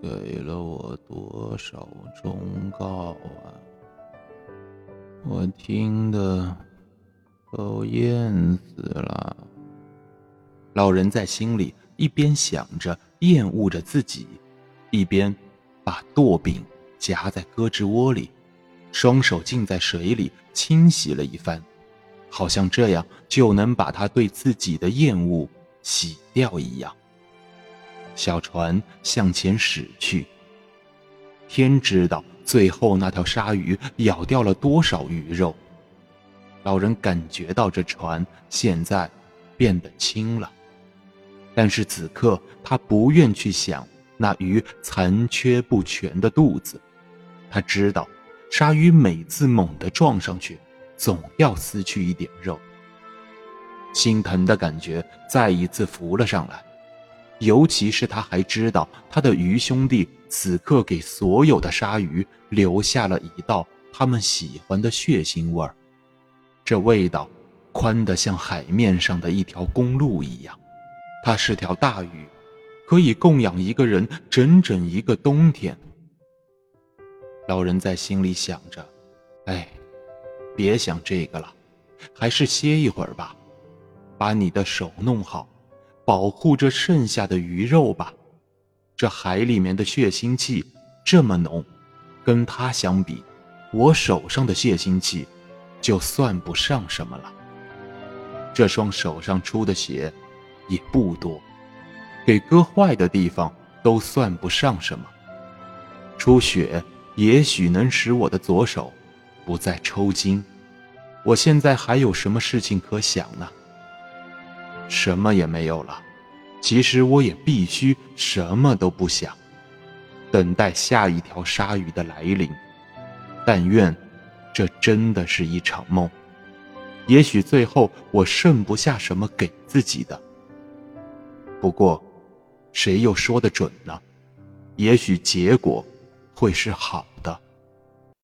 给了我多少忠告啊！我听的都厌死了。老人在心里一边想着厌恶着自己，一边把剁饼夹在胳肢窝里，双手浸在水里清洗了一番，好像这样就能把他对自己的厌恶洗掉一样。小船向前驶去。天知道最后那条鲨鱼咬掉了多少鱼肉。老人感觉到这船现在变得轻了，但是此刻他不愿去想那鱼残缺不全的肚子。他知道，鲨鱼每次猛地撞上去，总要撕去一点肉。心疼的感觉再一次浮了上来。尤其是他还知道，他的鱼兄弟此刻给所有的鲨鱼留下了一道他们喜欢的血腥味儿，这味道宽得像海面上的一条公路一样。它是条大鱼，可以供养一个人整整一个冬天。老人在心里想着：“哎，别想这个了，还是歇一会儿吧，把你的手弄好。”保护着剩下的鱼肉吧，这海里面的血腥气这么浓，跟它相比，我手上的血腥气就算不上什么了。这双手上出的血也不多，给割坏的地方都算不上什么。出血也许能使我的左手不再抽筋。我现在还有什么事情可想呢？什么也没有了，其实我也必须什么都不想，等待下一条鲨鱼的来临。但愿这真的是一场梦，也许最后我剩不下什么给自己的。不过，谁又说得准呢？也许结果会是好的。